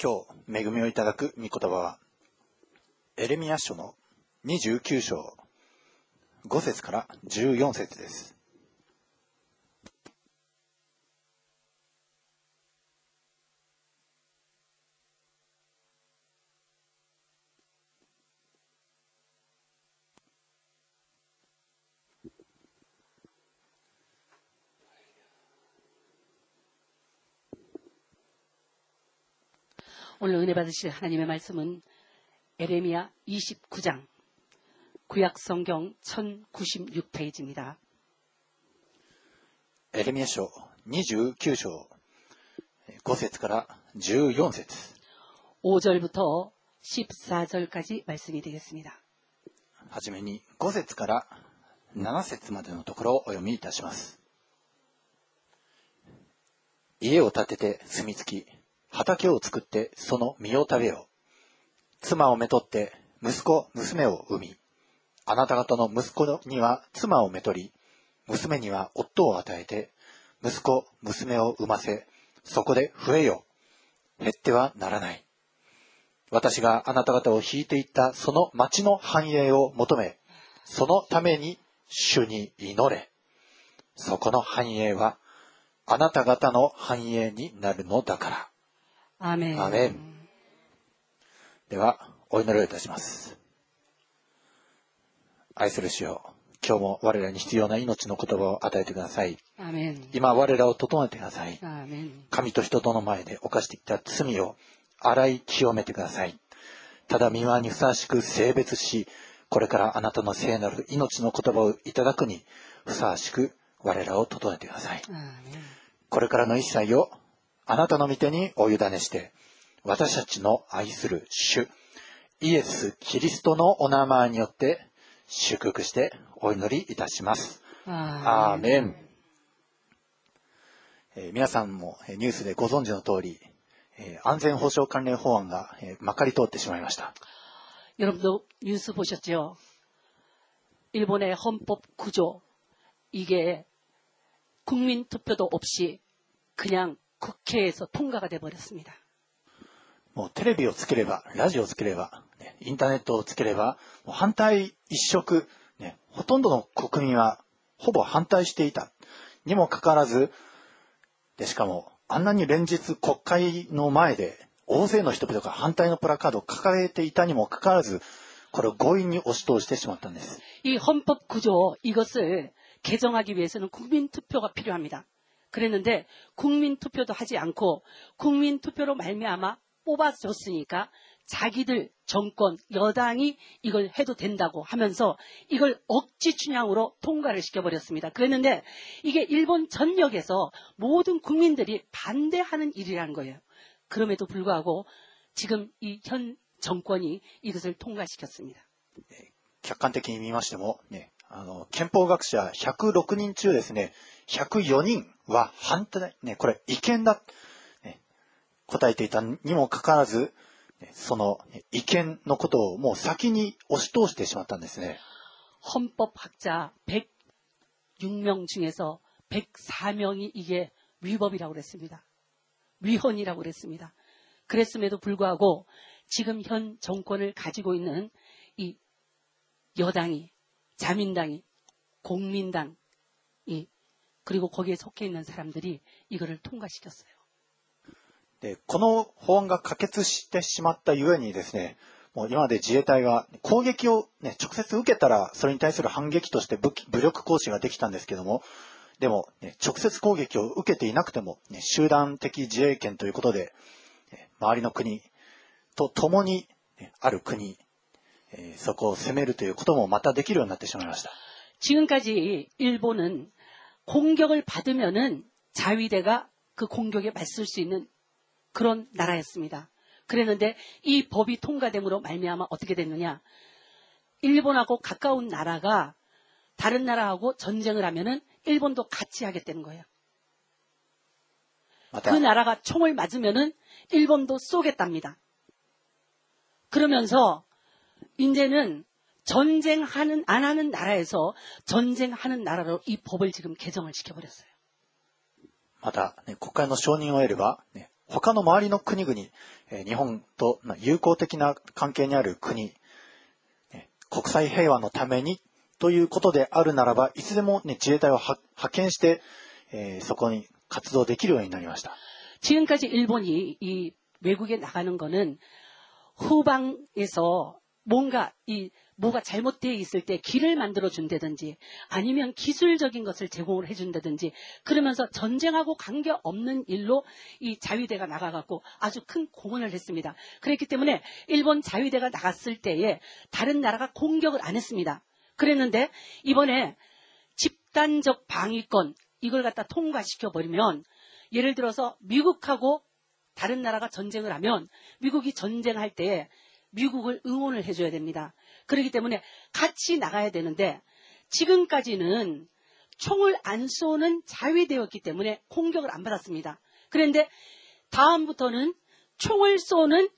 今日恵みをいただく御言葉はエレミア書の29章5節から14節です。 오늘은혜받으실하나님의말씀은에레미야29장 구약성경1096페이지입니다エレミア書29章5節から14節5절부터14절까지 말씀이 되겠습니다はじめに5節から7節までのところをお読みいたします家を建てて住み着き 畑を作ってその実を食べよう。妻をめとって息子、娘を産み、あなた方の息子には妻をめとり、娘には夫を与えて、息子、娘を産ませ、そこで増えよ。減ってはならない。私があなた方を引いていったその町の繁栄を求め、そのために主に祈れ。そこの繁栄は、あなた方の繁栄になるのだから。アメン。アメン。では、お祈りをいたします。愛する主よ、今日も我らに必要な命の言葉を与えてください。今我らを整えてください。神と人との前で犯してきた罪を洗い清めてください。ただ、見舞にふさわしく性別し、これからあなたの聖なる命の言葉をいただくにふさわしく我らを整えてください。これからの一切をあなたの御手にお委ねして、私たちの愛する主、イエス・キリストのお名前によって祝福してお祈りいたします。アーメン。えー、皆さんもニュースでご存知の通り、えー、安全保障関連法案が、えー、まかり通ってしまいました。여러분도뉴스보셨죠일본의헌법구조이게국민투표도없이그냥 국회에서 통과가 돼 버렸습니다. もうテレビをつければ、ラジオをつければ、もう反対一色、ね、ほとんどの国民は、ほぼ反対していた。にもかかわらず、でしかも、あんなに連日国会の前で大勢の人々が反対のプラカードを掲げていたにもかかわらず、これ強引に押し通してしまったんです。 이 헌법 구조 이것을 개정하기 위해서는 국민 투표가 필요합니다. 그랬는데 국민 투표도 하지 않고 국민 투표로 말미암아 뽑아줬으니까 자기들 정권 여당이 이걸 해도 된다고 하면서 이걸 억지 춘향으로 통과를 시켜버렸습니다. 그랬는데 이게 일본 전역에서 모든 국민들이 반대하는 일이라는 거예요. 그럼에도 불구하고 지금 이 현 정권이 이것을 통과시켰습니다. 客観的に見ましても、ね、 あの、憲法学者106人中ですね、104人は反対、ね、これ違憲だ、ね、答えていたにもかかわらず、その違憲のことをもう先に押し通してしまったんですね。헌법학자106명중에서104명이이게위법이라고그랬습니다위헌이라고그랬습니다그랬음에도불구하고지금현정권을가지고있는이여당이 자민당이국민당이그리고거기에속해있는사람들이이거를통과시켰어요で、この法案が可決してしまったゆえにですね、もう今まで自衛隊が攻撃を、ね、直接受けたら、それに対する反撃として武武力行使ができたんですけども、でも、ね、直接攻撃を受けていなくても、ね、集団的自衛権ということで、周りの国と共に、ね、ある国、えー、 そこを攻めるということもまたできるようになってしまいました。지금까지일본은공격을받으면은자위대가그공격에맞설수있는 그런 나라였습니다. 그랬는데 이 법이 통과됨으로 말미암아 어떻게 됐느냐? 일본하고 가까운 나라가 다른 나라하고 전쟁을 하면은 일본도 같이 하겠다는 거예요. 맞다. 그 나라가 총을 맞으면은 일본도 쏘겠답니다. 그러면서 이제는 전쟁하는 안 하는 나라에서 전쟁하는 나라로 이 법을 지금 개정을 시켜버렸어요. また、ね、国会の承認を得れば、ね、 他の周りの国々、え日本と友好的な関係にある国、国際平和のためにということであるならば、いつでも、ね、自衛隊を派遣して、えー、そこに活動できるようになりました。지금까지일본이이외국에나가는거는후방에서 뭔가 이 뭐가 잘못되어 있을 때 길을 만들어 준다든지 아니면 기술적인 것을 제공을 해준다든지 그러면서 전쟁하고 관계없는 일로 이 자위대가 나가갖고 아주 큰 공헌을 했습니다. 그랬기 때문에 일본 자위대가 나갔을 때에 다른 나라가 공격을 안 했습니다. 그랬는데 이번에 집단적 방위권 이걸 갖다 통과시켜 버리면 예를 들어서 미국하고 다른 나라가 전쟁을 하면 미국이 전쟁할 때 미국을 응원을 해줘야 됩니다. 그렇기 때문에 같이 나가야 되는데 지금까지는 총을 안 쏘는 자위되었기 때문에 공격을 안 받았습니다. 그런데 다음부터는 총을 쏘는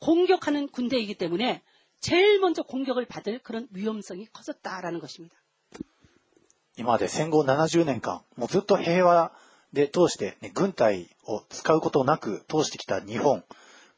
공격하는 군대이기 때문에 제일 먼저 공격을 받을 그런 위험성이 커졌다라는 것입니다. 今まで戦後70年間もうずっと平和で通して、ね、軍隊を使うことなく通してきた日本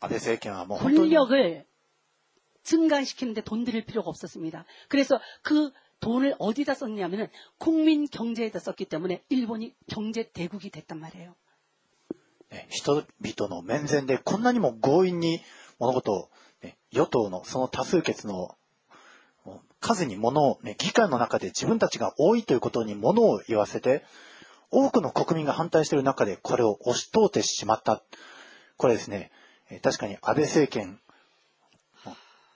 권력을 증강시키는데 돈 들일 필요가 없었습니다. 그래서 그 돈을 어디다 썼냐면은 국민 경제에다 썼기 때문에 일본이 경제 대국이 됐단 말이에요. 人々の面前でこんなにも強引に物事を、ね、与党のその多数決の数にものを言わせて、多くの国民が反対している中でこれを押し通ってしまった。これですね、 確かに安倍政権、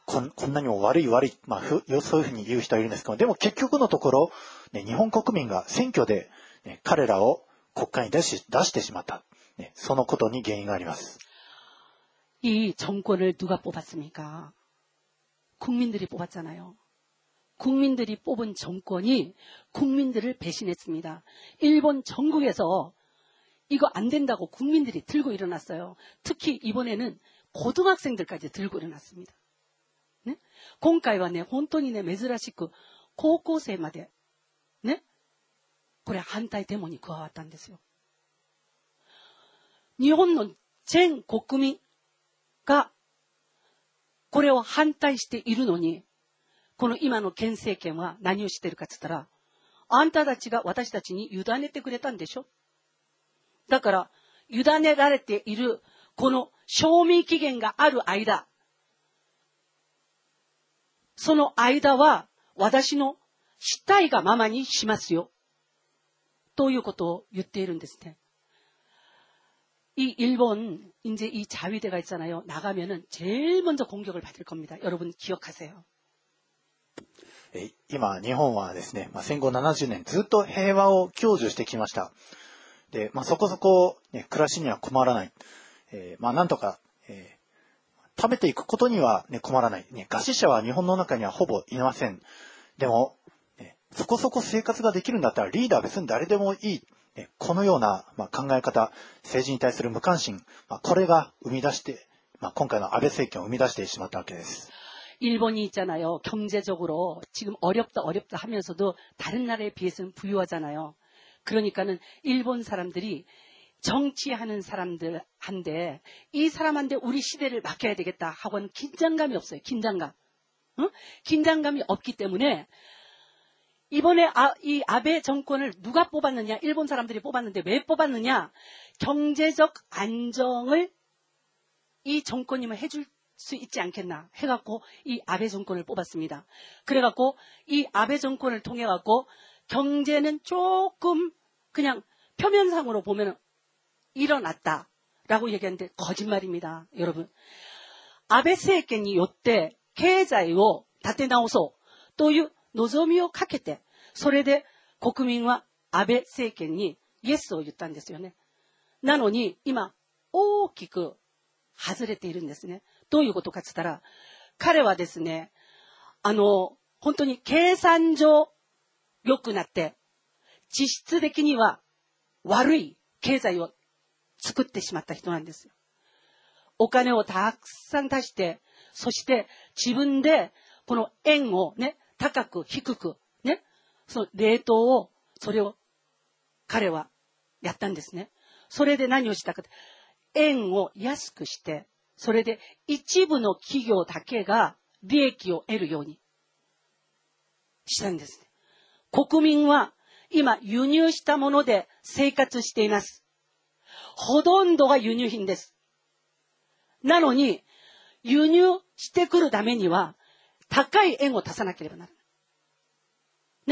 こんこんなにも悪い悪い、まあ、そういうふうに言う人はいるんですけど、でも結局のところ、ね、日本国民が選挙で、ね、彼らを国会に出し出してしまった、ね。そのことに原因があります。이정권을누가뽑았습니까국민들이뽑았잖아요국민들이뽑은정권이국민들을배신했습니다일본전국에서 이거안된다고국민들이들고일어났어요특히이번에는고등학생들까지들고일어났습니다ね。今回はね、本当にね、珍しく、高校生まで、ね、これ反対デモに加わったんですよ。日本の全国民が、これを反対しているのに、この今の県政権は何をしてるかって言ったら、あんたたちが私たちに委ねてくれたんでしょ だから、委ねられている、この賞味期限がある間、その間は私のしたいがままにしますよ。ということを言っているんですね。이 일본 이제 이 자위대가 있잖아요. 나가면은 제일 먼저 공격을 받을 겁니다. 여러분 기억하세요. 今、日本はですね、まあ、戦後70年ずっと平和を享受してきました。 で、まあ、そこそこ、ね、暮らしには困らない。えー、まあ、なんとか、えー食べていくことには、ね、困らない、ね。餓死者は日本の中にはほぼいません。でも、ね、そこそこ生活ができるんだったらリーダー別に誰でもいい。ね、このような、まあ、考え方、政治に対する無関心、まあ、これが生み出して、まあ、今回の安倍政権を生み出してしまったわけです。일본이있잖아요경제적으로지금어렵다어렵다하면서도다른나라에비해서는부유하잖아요 그러니까는 일본 사람들이 정치하는 사람들한테 이 사람한테 우리 시대를 맡겨야 되겠다 하고는 긴장감이 없어요. 긴장감. 어? 긴장감이 없기 때문에 이번에 아, 이 아베 정권을 누가 뽑았느냐? 일본 사람들이 뽑았는데 왜 뽑았느냐? 경제적 안정을 이 정권이면 해줄 수 있지 않겠나 해갖고 이 아베 정권을 뽑았습니다. 그래갖고 이 아베 정권을 통해갖고 경제는 조금 그냥 표면상으로 보면 일어났다라고 얘기하는데 거짓말입니다. 여러분. 아베政権に 요때 経済を立て直そうという望みをかけてそれで国民は安倍政権にイエスを言ったんですよね。なのに今 大きく外れているんですね。どういうことかって言ったら、彼はですね、あの、本当に計算上 良くなって、実質的には悪い経済を作ってしまった人なんですよ。お金をたくさん出して、そして自分でこの円をね、高く低く、ね、その冷凍を、それを彼はやったんですね。それで何をしたかって。円を安くして、それで一部の企業だけが利益を得るようにしたんです。国民は今輸入したもので生活しています。ほとんどが輸入品です。なのに、輸入してくるためには、高い円を足さなければならな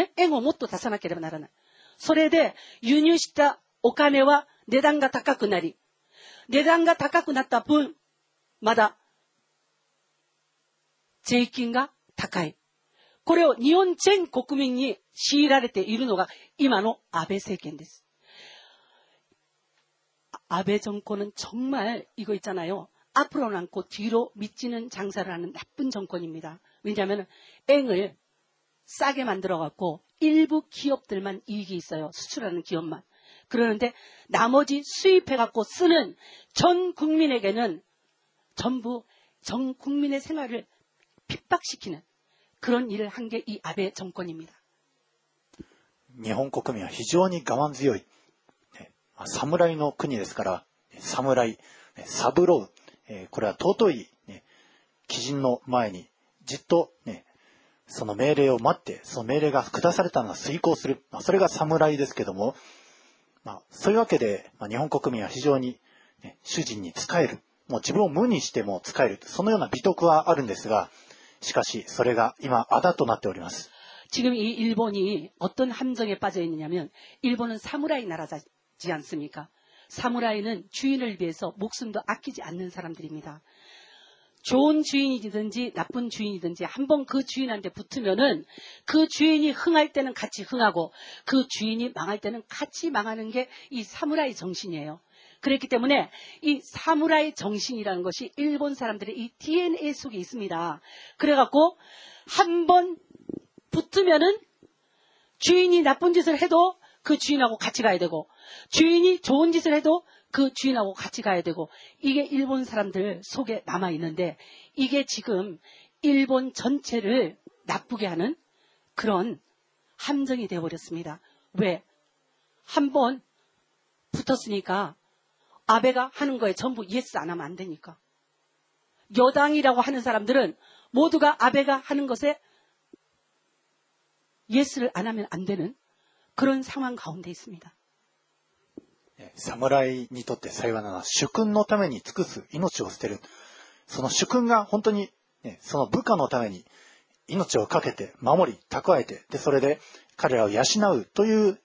い。ね、円をもっと足さなければならない。それで、輸入したお金は値段が高くなり、値段が高くなった分、まだ、税金が高い。これを日本全国民に強いられているのが今の安倍政権です。安倍정권은정말이거있잖아요 앞으로는 않고 뒤로 미치는 장사를 하는 나쁜 정권입니다. 왜냐하면 앵을 싸게 만들어 갖고 일부 기업들만 이익이 있어요. 수출하는 기업만. 그러는데 나머지 수입해 갖고 쓰는 전 국민에게는 전부 전 국민의 생활을 핍박시키는 그런 일을 한 게 이 아베 정권입니다. 日本国民は非常に我慢強い、ね、侍の国ですから、侍、サブロー、えー、これは尊い、ね、基人の前にじっとね、その命令を待って、その命令が下されたのが遂行する。まあ、それが侍ですけども、まあ、そういうわけで、まあ、日本国民は非常に、ね、主人に仕える。もう自分を無にしても仕える。そのような美徳はあるんですが、 しかし、それが今、あだとなっております。지금이일본이어떤함정에빠져있느냐면일본은사무라이나라지않습니까 사무라이는 주인을 위해서 목숨도 아끼지 않는 사람들입니다. 좋은 주인이든지 나쁜 주인이든지 한번 그 주인한테 붙으면은 그 주인이 흥할 때는 같이 흥하고 그 주인이 망할 때는 같이 망하는 게 이 사무라이 정신이에요. 그렇기 때문에 이 사무라이 정신이라는 것이 일본 사람들의 이 DNA 속에 있습니다. 그래갖고 한 번 붙으면은 주인이 나쁜 짓을 해도 그 주인하고 같이 가야 되고 주인이 좋은 짓을 해도 그 주인하고 같이 가야 되고 이게 일본 사람들 속에 남아 있는데 이게 지금 일본 전체를 나쁘게 하는 그런 함정이 되어버렸습니다. 왜? 한 번 붙었으니까 아베가 하는 거에 전부 예스 안 하면 안 되니까. 여당이라고 하는 사람들은 모두가 아베가 하는 것에 예스를 안 하면 안 되는 그런 상황 가운데 있습니다. 侍にとって幸いなのは主君のために尽くす命を捨てる。その主君が本当に、ね、その部下のために命を懸けて守り蓄えてでそれで彼らを養うという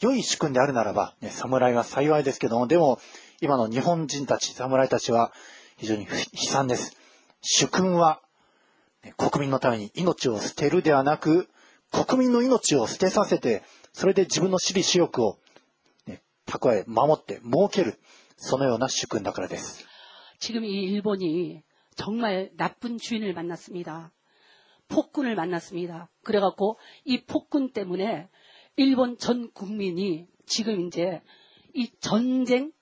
良い主君であるならば、ね、侍は幸いですけどもでも 今の日本人たち侍たちは非常に悲惨です。主君は、ね、国民のために命を捨てるではなく国民の命を捨てさせてそれで自分の私利私欲を蓄え、守って、設ける。そのような主君だからです。지금이일본이정말나쁜주인을만났습니다 폭군을만났습니다 그래갖고이폭군때문에일본전국민이지금이제이전쟁의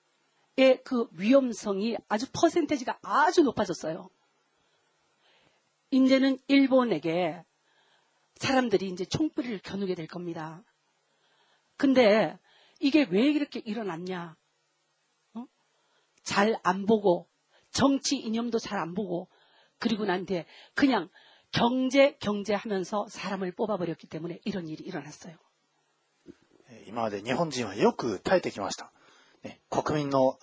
그위험성이아주퍼센테이지가아주높아졌어요이제는일본에게사람들이이제총불을겨누게될겁니다근데 이게 왜 이렇게 일어났냐? 어? 잘안 보고 정치 이념도 잘 안 보고 그리고 난 뒤에 그냥 경제 경제 하면서 사람을 뽑아버렸기 때문에 이런 일이 일어났어요. 今まで日本人はよく耐えてきました。ね、国民の、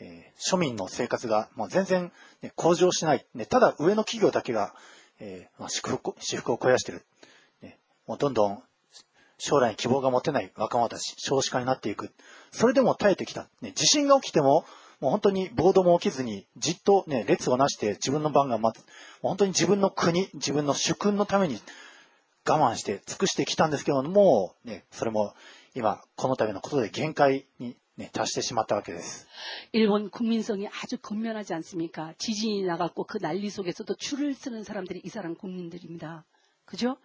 えー、庶民の生活がもう全然、ね、向上しない。ね、ただ上の企業だけが、えーまあ、祝福、幸福を肥やしてる。ね、もうどんどん将来に希望が持てない若者たち、少子化になっていく。それでも耐えてきた。ね、地震が起きても、もう本当に暴動も起きずに、じっとね、列をなして自分の番が待つ。本当に自分の国、自分の主君のために我慢して尽くしてきたんですけども、ね、それも今、この度のことで限界に ね、達してしまったわけです。일본국민성이아주근면하지않습니까지진이나갔고그난리속에서도줄을쓰는사람들이이사람국민들입니다그죠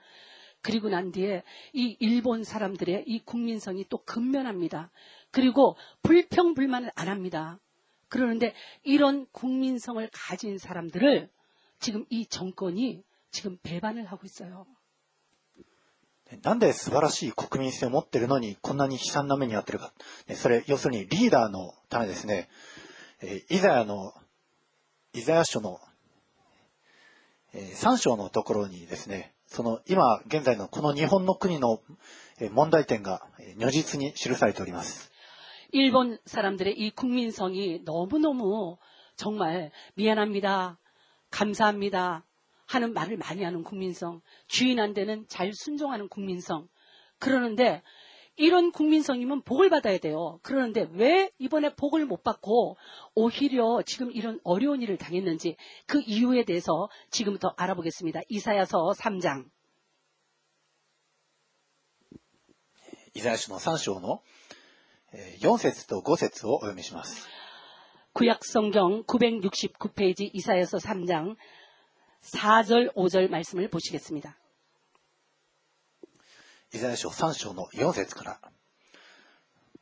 그리고 난 뒤에 이 일본 사람들의 이 국민성이 또 근면합니다. 그리고 불평불만을 안 합니다. 그러는데 이런 국민성을 가진 사람들을 지금 이 정권이 지금 배반을 하고 있어요. なんで素晴らしい国民性を持ってるのにこんなに悲惨な目に遭ってるか。それ、要するにリーダーのためですね、イザヤの、イザヤ書のその今現在のこの日本の国の問題点が如実に記されております。일본사람들의이국민성이너무너무정말미안합니다감사합니다 하는말을많이하는국민성주인한테는잘순종하는국민성그러는데 이런 국민성이면 복을 받아야 돼요. 그러는데 왜 이번에 복을 못 받고 오히려 지금 이런 어려운 일을 당했는지 그 이유에 대해서 지금부터 알아보겠습니다. 이사야서 3장. 이사야서 3章の4節と5節をお読みします. 구약 성경 969페이지 이사야서 3장 4절 5절 말씀을 보시겠습니다. イザヤ書3章の4節から。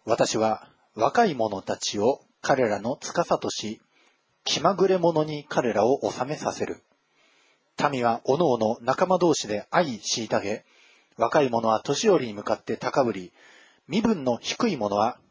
私は若い者たちを彼らの司とし、気まぐれ者に彼らを治めさせる。民は各々仲間同士で愛虐げ、若い者は年寄りに向かって高ぶり、身分の低い者は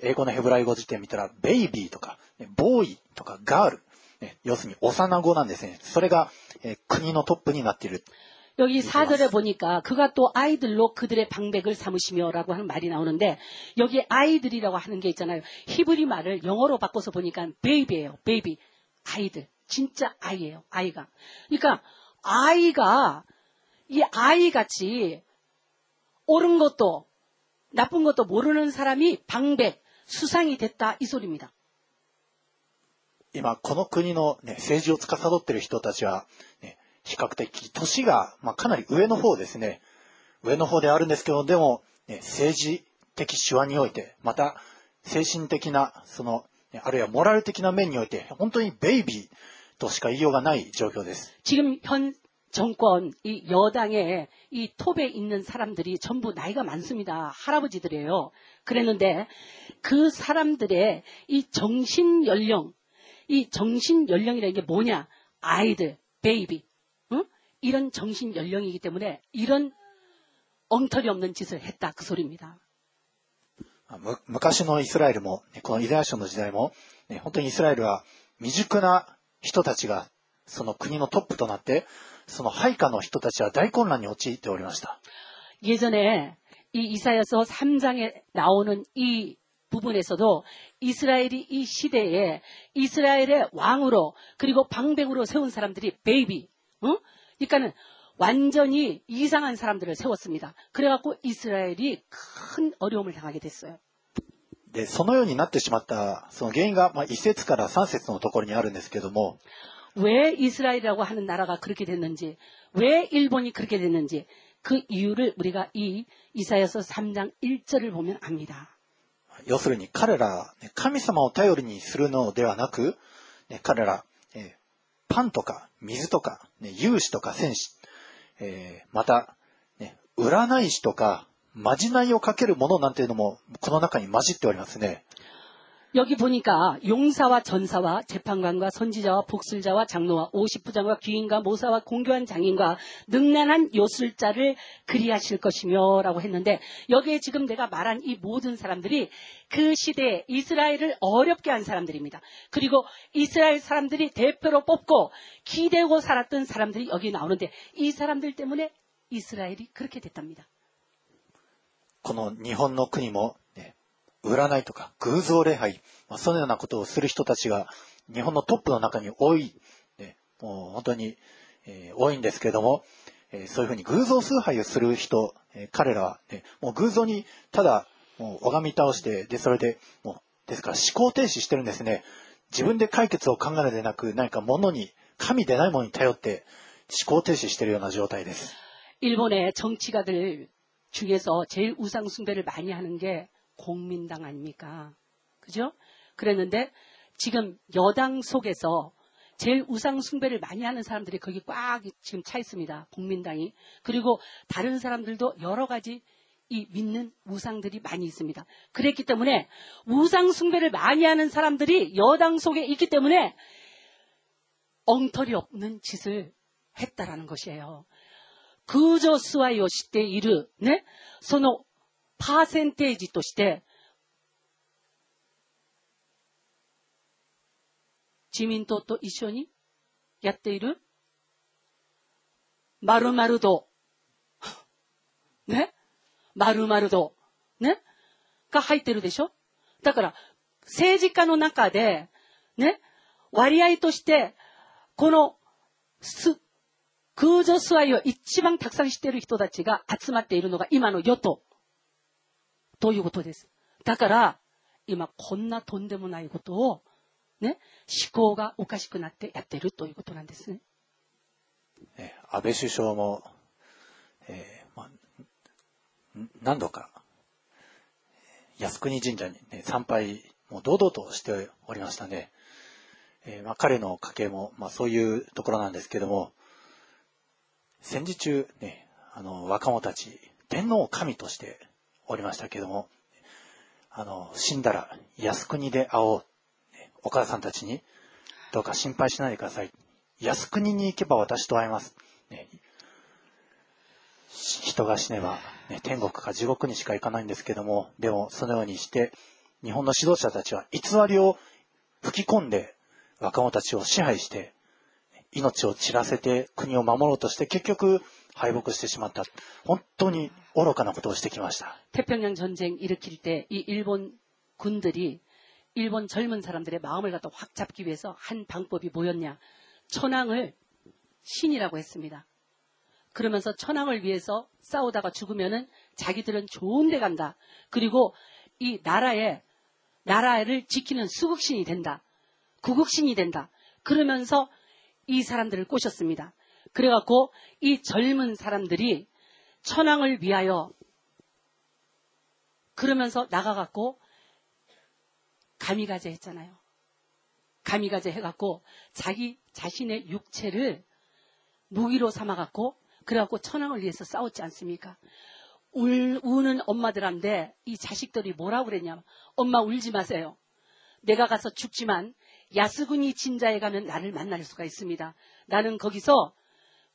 英語のヘブライ語辞典見たら、ベイビーとか、ボーイとか、要するに幼子なんですね。それが、国のトップになっている。 여기 사절에 보니까 그가 또 아이들로 그들의 방백을 삼으시며라고 하는 말이 나오는데 여기 아이들이라고 하는 게 있잖아요. 히브리 말을 영어로 바꿔서 보니까 베이비예요. 베이비. 아이들. 진짜 아이예요. 아이가. 그러니까 아이가 이 아이같이 옳은 것도 나쁜 것도 모르는 사람이 방백, 수상이 됐다 이 소리입니다. 今、この国の、ね、政治を司っている人たちは、ね、比較的、年が、まあ、かなり上の方ですね。上の方であるんですけど、でも、ね、政治的手腕において、また、精神的な、その、あるいはモラル的な面において、本当にベイビーとしか言いようがない状況です。지금현 정권이여당의이톱에있는사람들이전부나이가많습니다할아버지들이에요그랬는데그사람들의이정신연령이정신연령이라는게뭐냐아이들베이비 이런 정신 연령이기 때문에 이런 엉터리 없는 짓을 했다 그 소리입니다. 昔のイスラエルも、ね、このイザヤ書の時代も、ね、本当にイスラエルは未熟な人たちが、その国のトップとなって、 その配下の人たちは大混乱に陥っておりました。 예전에 이 이사야서 3장에 나오는 이 부분에서도 이스라엘이 이 시대에 이스라엘의 왕으로 그리고 방백으로 세운 사람들이 베이비, 어? 그러니까는 완전히 이상한 사람들을 세웠습니다. 그래갖고 이스라엘이 큰 어려움을 당하게 됐어요. で、そのようになってしまった、その原因が、まあ、一節から三節のところにあるんですけども、 왜 이스라엘이라고 하는 나라가 그렇게 됐는지, 왜 일본이 그렇게 됐는지, 그 이유를 우리가 이 이사야서 3장 1절을 보면 압니다. 要するに彼ら、ね、神様を頼りにするのではなく、ね、彼ら、えー、パンとか水とか、ね、融資とか戦士、えー、また、ね、占い師とか、まじないをかけるものなんていうのも、この中に混じっておりますね。 여기 보니까 용사와 전사와 재판관과 선지자와 복술자와 장로와 오십부장과 귀인과 모사와 공교한 장인과 능란한 요술자를 그리하실 것이며라고 했는데 여기에 지금 내가 말한 이 모든 사람들이 그 시대에 이스라엘을 어렵게 한 사람들입니다. 그리고 이스라엘 사람들이 대표로 뽑고 기대고 살았던 사람들이 여기 나오는데 이 사람들 때문에 이스라엘이 그렇게 됐답니다. この日本の国も 占いとか偶像礼拝、まあ、そのようなことをする人たちが 日本のトップの中に多い、ね、もう本当に、えー、多いんですけれども、えー、そういうふうに偶像崇拝をする人、えー、彼らは、ね、もう偶像にただもう拝み倒して、で、それで、もう、ですから思考停止してるんですね。自分で解決を考えるでなく、何か物に、神でないものに頼って思考停止しているような状態です。일본의정치가들중에서제일우상숭배를많이하는게 공민당 아닙니까? 그죠? 그랬는데 지금 여당 속에서 제일 우상 숭배를 많이 하는 사람들이 거기 꽉 지금 차 있습니다. 국민당이. 그리고 다른 사람들도 여러 가지 이 믿는 우상들이 많이 있습니다. 그랬기 때문에 우상 숭배를 많이 하는 사람들이 여당 속에 있기 때문에 엉터리 없는 짓을 했다라는 것이에요. 그저스와 요시대 이르, 네? 소노 パーセンテージとして、自民党と一緒にやっている？〇〇度。ね？〇〇度。ね？が入ってるでしょ？だから、政治家の中で、ね、割合として、この、す、空女座いを一番たくさん知っている人たちが集まっているのが今の与党。ということです。だから、今こんなとんでもないことをね、思考がおかしくなってやってるということなんですね。え安倍首相も、えーまあ、何度か靖国神社に、ね、参拝も堂々としておりましたね。えーまあ、彼の家系も、まあ、そういうところなんですけども戦時中、ね、あの若者たち天皇を神としておりましたけどもあの死んだら靖国で会おうお母さんたちに、どうか心配しないでください。靖国に行けば私と会えます。ね、人が死ねば、ね、天国か地獄にしか行かないんですけども、でもそのようにして、日本の指導者たちは偽りを吹き込んで、若者たちを支配して、命を散らせて国を守ろうとして結局敗北してしまった。本当に 愚かなことをしてきました。태평양전쟁일으킬때이일본군들이 일본 젊은 사람들의 마음을 갖다 확 잡기 위해서 한 방법이 뭐였냐? 천황을 신이라고 했습니다. 그러면서 천황을 위해서 싸우다가 죽으면은 자기들은 좋은 데 간다. 그리고 이 나라에 나라를 지키는 수국신이 된다. 구국신이 된다. 그러면서 이 사람들을 꼬셨습니다. 그래갖고 이 젊은 사람들이 천황을 위하여 그러면서 나가갖고 가미가제 했잖아요. 가미가제 해갖고 자기 자신의 육체를 무기로 삼아갖고 그래갖고 천황을 위해서 싸웠지 않습니까? 울, 우는 엄마들한테 이 자식들이 뭐라고 그랬냐. 엄마 울지 마세요. 내가 가서 죽지만 야스군이 진자에 가면 나를 만날 수가 있습니다. 나는 거기서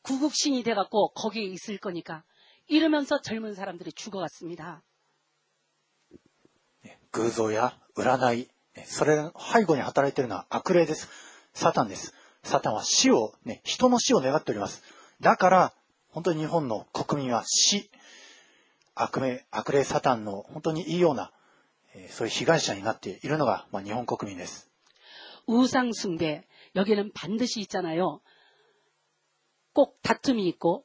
구국신이 돼갖고 거기에 있을 거니까 이러면서 젊은 사람들이 죽어갔습니다. 偶像や占いそれの背後に働いているのは悪霊です。サタンです。サタンは死を、ね、人の死を願っております。だから、本当に日本の国民は死、悪名、悪霊サタンの本当にいいような、えー、そういう被害者になっているのが、まあ、日本国民です。우상숭배여기는반드시있잖아요꼭다툼이있고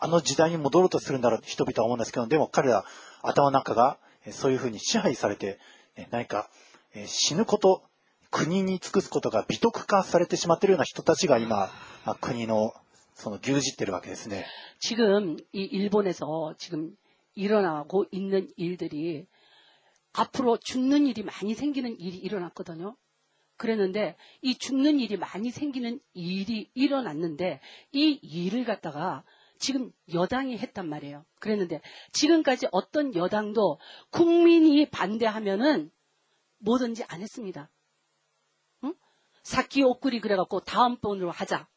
あの時代に戻ろうとするんだろう人々は思うんですけどでも彼ら頭の中がそういうふうに支配されて何か死ぬこと国に尽くすことが美徳化されてしまっているような人たちが今国のその牛耳ってるわけですね。 지금 이 일본에서 지금 일어나고 있는 일들이 앞으로 죽는 일이 많이 생기는 일이 일어났거든요. 그랬는데 이 죽는 일이 많이 생기는 일이 일어났는데 이 일을 갖다가 지금 여당이 했단 말이에요. 그랬는데 지금까지 어떤 여당도 국민이 반대하면은 뭐든지 안 했습니다. 응? 사키 오꾸리 그래갖고 다음 번으로 하자.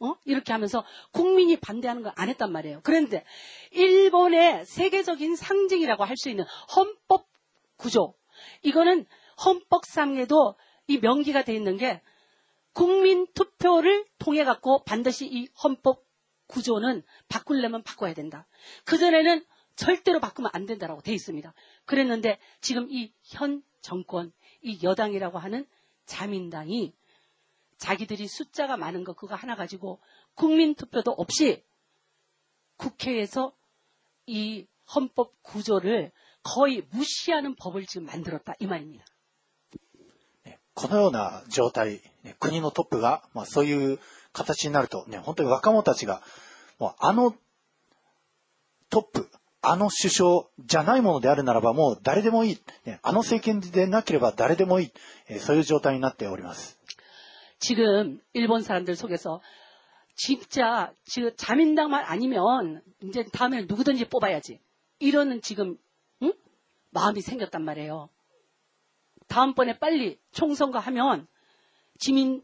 어? 이렇게 하면서 국민이 반대하는 걸 안 했단 말이에요. 그런데 일본의 세계적인 상징이라고 할 수 있는 헌법 구조. 이거는 헌법상에도 이 명기가 돼 있는 게 국민 투표를 통해 갖고 반드시 이 헌법 구조는 바꾸려면 바꿔야 된다. 그전에는 절대로 바꾸면 안 된다라고 돼 있습니다. 그랬는데 지금 이 현 정권, 이 여당이라고 하는 자민당이 자기들이 숫자가 많은 거 그거 하나 가지고 국민 투표도 없이 국회에서 이 헌법 구조를 거의 무시하는 법을 지금 만들었다 이 말입니다. このような状態、国のトップが、まあ、そういう 形になると、ね、本当に若者たちが、もうあのトップ、あの首相じゃないものであるならばもう誰でもいい、ね、あの政権でなければ誰でもいい、えそういう状態になっております。 지금 일본 사람들 속에서 진짜 지금 자민당만 아니면 이제 다음에는 누구든지 뽑아야지. 이러는 지금 응? 마음이 생겼단 말이에요. 다음번에 빨리 총선거 하면 지민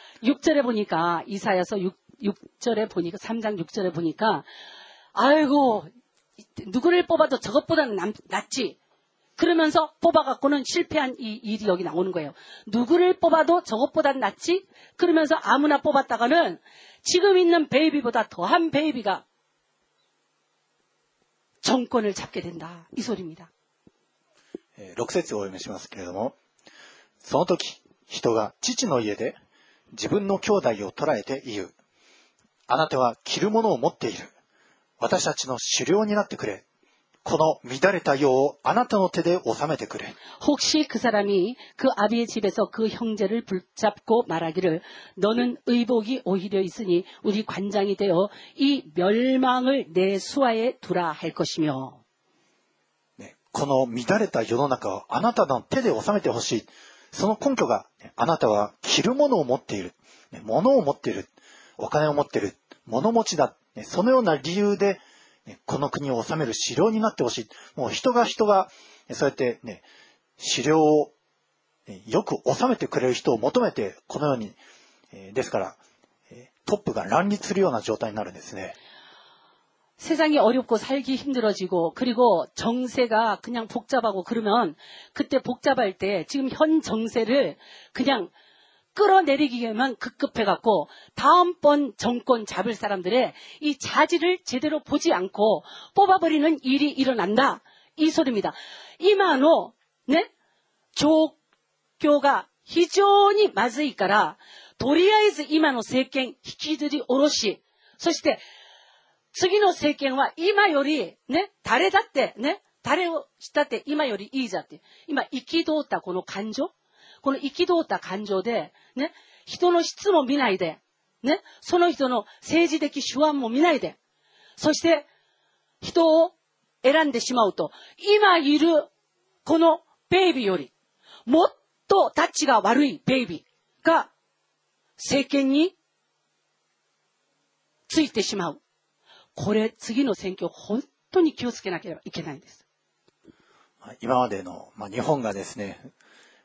6절에 보니까, 이사야서 6, 6절에 보니까, 3장 6절에 보니까, 아이고, 누구를 뽑아도 저것보다는 남, 낫지. 그러면서 뽑아갖고는 실패한 이 일이 여기 나오는 거예요. 누구를 뽑아도 저것보다 낫지? 그러면서 아무나 뽑았다가는 지금 있는 베이비보다 더한 베이비가 정권을 잡게 된다. 이 소리입니다. 6節をお読みしますけれども、その時人が父の家で 自分の兄弟を捕らえて言う。あなたは着るものを持っている。私たちの狩猟になってくれ。この乱れた世をあなたの手で収めてくれ。 혹시 그 사람이 그 아비의 집에서 그 형제를 붙잡고 말하기를 너는 의복이 오히려 있으니 우리 관장이 되어 이 멸망을 내 수하에 두라 할 것이며. この乱れた世の中をあなたの手で収めてほしい。 その根拠が、あなたは着るものを持っている。物を持っている。お金を持っている。物持ちだ。そのような理由で、この国を治める資料になってほしい。もう人が人が、そうやってね、資料をよく収めてくれる人を求めて、このように、ですから、トップが乱立するような状態になるんですね。 세상이 어렵고 살기 힘들어지고 그리고 정세가 그냥 복잡하고 그러면 그때 복잡할 때 지금 현 정세를 그냥 끌어내리기에만 급급해갖고 다음번 정권 잡을 사람들의 이 자질을 제대로 보지 않고 뽑아버리는 일이 일어난다. 이 소리입니다. 이마노, 네? 조교가非常に 맞으니까라 도리아에서 이마노 政権引きずり下ろしそして 次の政権は今より、ね、誰だって、ね、誰をしたって今よりいいじゃんって。今、憤ったこの感情この憤った感情で、ね、人の質も見ないで、ね、その人の政治的手腕も見ないで、そして、人を選んでしまうと、今いる、このベイビーより、もっとタッチが悪いベイビーが、政権についてしまう。これ、次の選挙、本当に気をつけなければいけないんです。今までの、まあ、日本がですね、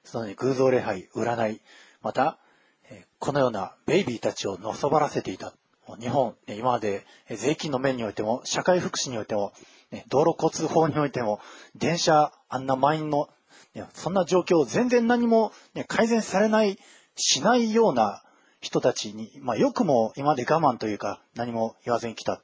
その偶像礼拝、占い、また、このようなベイビーたちをのそばらせていた。日本、今まで税金の面においても、社会福祉においても、道路交通法においても、電車、あんな満員の、そんな状況を全然何も改善されない、しないような人たちに、まあ、よくも今まで我慢というか何も言わずに来た。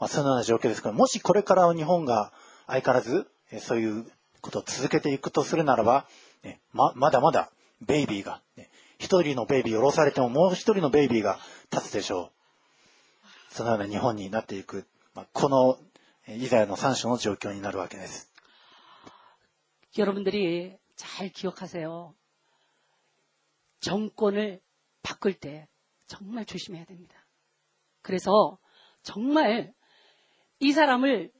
まあ、そのような状況ですから、もしこれから日本が相変わらず、えそういうことを続けていくとするならば、ね、ま、まだまだベイビーが、ね、一人のベイビーを下ろされてももう一人のベイビーが立つでしょう。そのような日本になっていく、まあ、このイザヤの3章の状況になるわけです。여러분들이잘기억하세요정권을바꿀때정말조심해야됩니다그래서 정말 이 사람을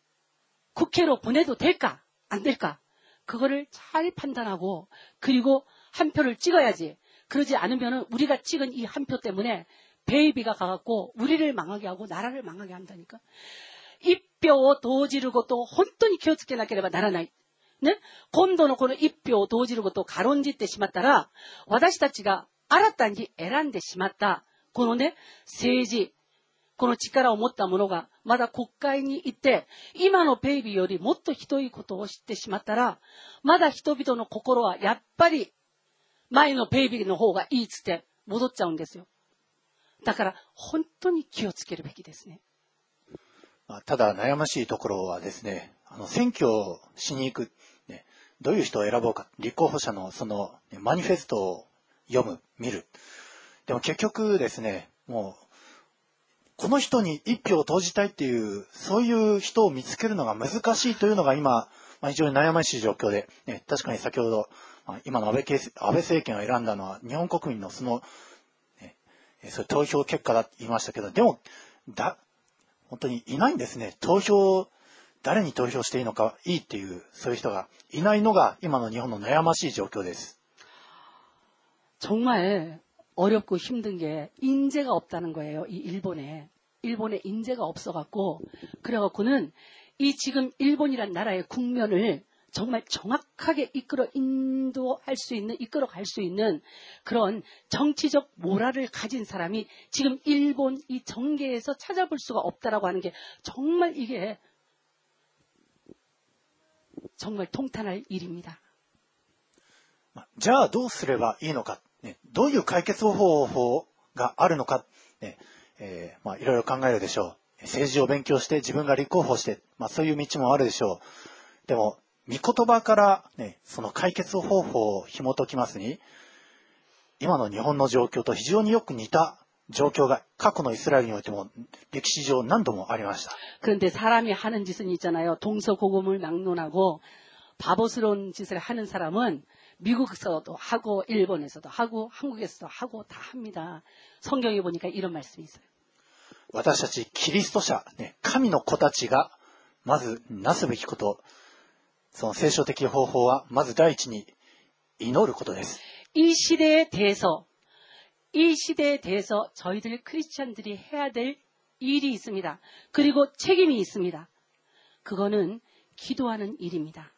국회로 보내도 될까? 안 네. 될까? 그거를 잘 판단하고 그리고 한 표를 찍어야지. 그러지 않으면 우리가 찍은 이 한 표 때문에 베이비가 가갖고 우리를 망하게 하고 나라를 망하게 한다니까. 입뼈 도지르고 또 혼돈이 기어죽게 나게려봐 나라나이. 네? 곰도 놓고는 입뼈 도지르고 또 가론지 때 심았다라. 와다시다치가 알았단지 에란데 심았다. 고노네 세지 この力を持った者が、まだ国会に行って、今のペイビーよりもっとひどいことを知ってしまったら、まだ人々の心はやっぱり、前のペイビーの方がいいっつって戻っちゃうんですよ。だから、本当に気をつけるべきですね。ただ悩ましいところはですね、あの選挙をしに行くねどういう人を選ぼうか、立候補者のそのマニフェストを読む、見る。でも結局ですね、もう、この人に一票を投じたいっていう、そういう人を見つけるのが難しいというのが今、まあ、非常に悩ましい状況で、ね、確かに先ほど、まあ、今の安倍安倍政権を選んだのは日本国民のその、ね、そういう投票結果だって言いましたけど、でも、だ、本当にいないんですね。投票誰に投票していいのかいいっていうそういう人がいないのが今の日本の悩ましい状況です。정말 어렵고힘든게인재가없다는거예요이일본에일본에인재가없어갖고그래갖고는이지금일본이란나라의국면을 정말 정확하게 이끌어 인도할 수 있는, 이끌어 갈 수 있는 그런 정치적 모랄을 가진 사람이 지금 일본 이 정계에서 찾아볼 수가 없다라고 하는 게 정말 이게 정말 통탄할 일입니다. じゃあどうすればいいのか、 ね、どういう解決方法があるのか、ねえー、まあ、いろいろ考えるでしょう。政治を勉強して自分が立候補して、まあ、そういう道もあるでしょう。でも、御言葉から、ね、その解決方法を紐解きますに、今の日本の状況と非常によく似た状況が過去のイスラエルにおいても歴史上何度もありました。그런데사람이하는짓은있잖아요동서고금을막론하고바보스러운짓을하는사람은 미국에서도하고일본에서도하고한국에서도하고다합니다 성경에보니까이런말씀이있어요私たちキリスト者、ね、神の子たちがまずなすべきこと、その聖書的方法はまず第一に祈ることです。이시대에대해서이 시대에 대해서 저희들 크리스찬들이 해야 될 일이 있습니다. 그리고 책임이 있습니다. 그거는 기도하는 일입니다.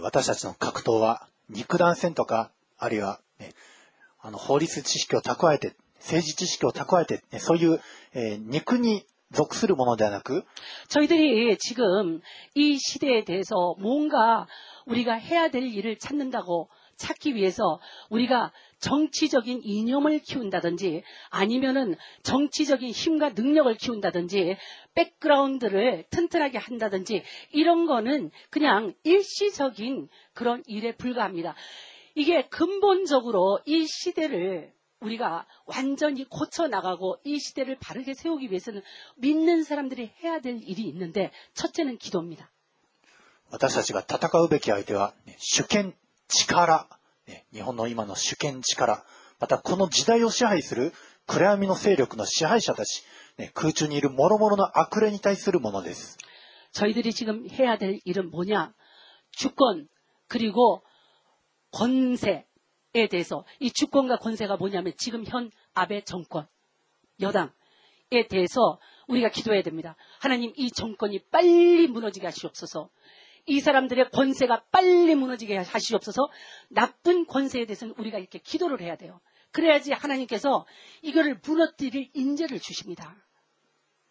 私たちの格闘は肉弾戦とか、あるいは、ね、あの法律知識を蓄えて、政治知識を蓄えて、ね、そういう、えー、肉に属するものではなく、 저희들이 지금 이 시대에 대해서 뭔가 우리가 해야 될 일을 찾는다고 찾기 위해서 우리가 정치적인 이념을 키운다든지 아니면은 정치적인 힘과 능력을 키운다든지 백그라운드를 튼튼하게 한다든지 이런 거는 그냥 일시적인 그런 일에 불과합니다. 이게 근본적으로 이 시대를 우리가 완전히 고쳐 나가고 이 시대를 바르게 세우기 위해서는 믿는 사람들이 해야 될 일이 있는데 첫째는 기도입니다. 私たちが戦うべき相手は、主権、 力、ね、日本の今の主権力、またこの時代を支配する暗闇の勢力の支配者たち、ね、空中にいる諸々の悪霊に対するものです。저희들이지금해야될일은뭐냐주권그리고권세에대해서이주권과권세가뭐냐면지금현아베정권여당에대해서우리가기도해야됩니다하나님이정권이빨리무너지게하시옵소서 이 사람들의 권세가 빨리 무너지게 하시옵소서 나쁜 권세에 대해서는 우리가 이렇게 기도를 해야 돼요. 그래야지 하나님께서 이거를 무너뜨릴 인재를 주십니다.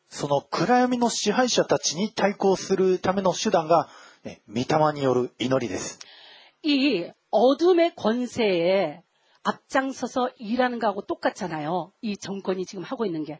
その暗闇の支配者たちに対抗するための手段が、ね、御霊による祈りです。이 어둠의 권세에 앞장서서 일하는 거하고 똑같잖아요. 이 정권이 지금 하고 있는 게.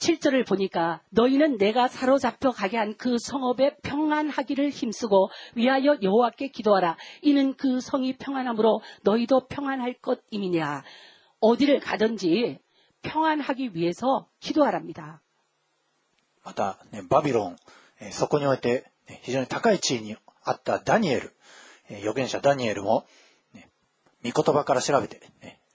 7절을 보니까 너희는 내가 사로잡혀 가게 한 그 성읍에 평안하기를 힘쓰고 위하여 여호와께 기도하라. 이는 그 성이 평안함으로 너희도 평안할 것임이냐. 어디를 가든지 평안하기 위해서 기도하랍니다. また、ね、バビロン、えそこにおいて、ね、非常に高い地位にあったダニエル、ね、預言者ダニエルも、ね、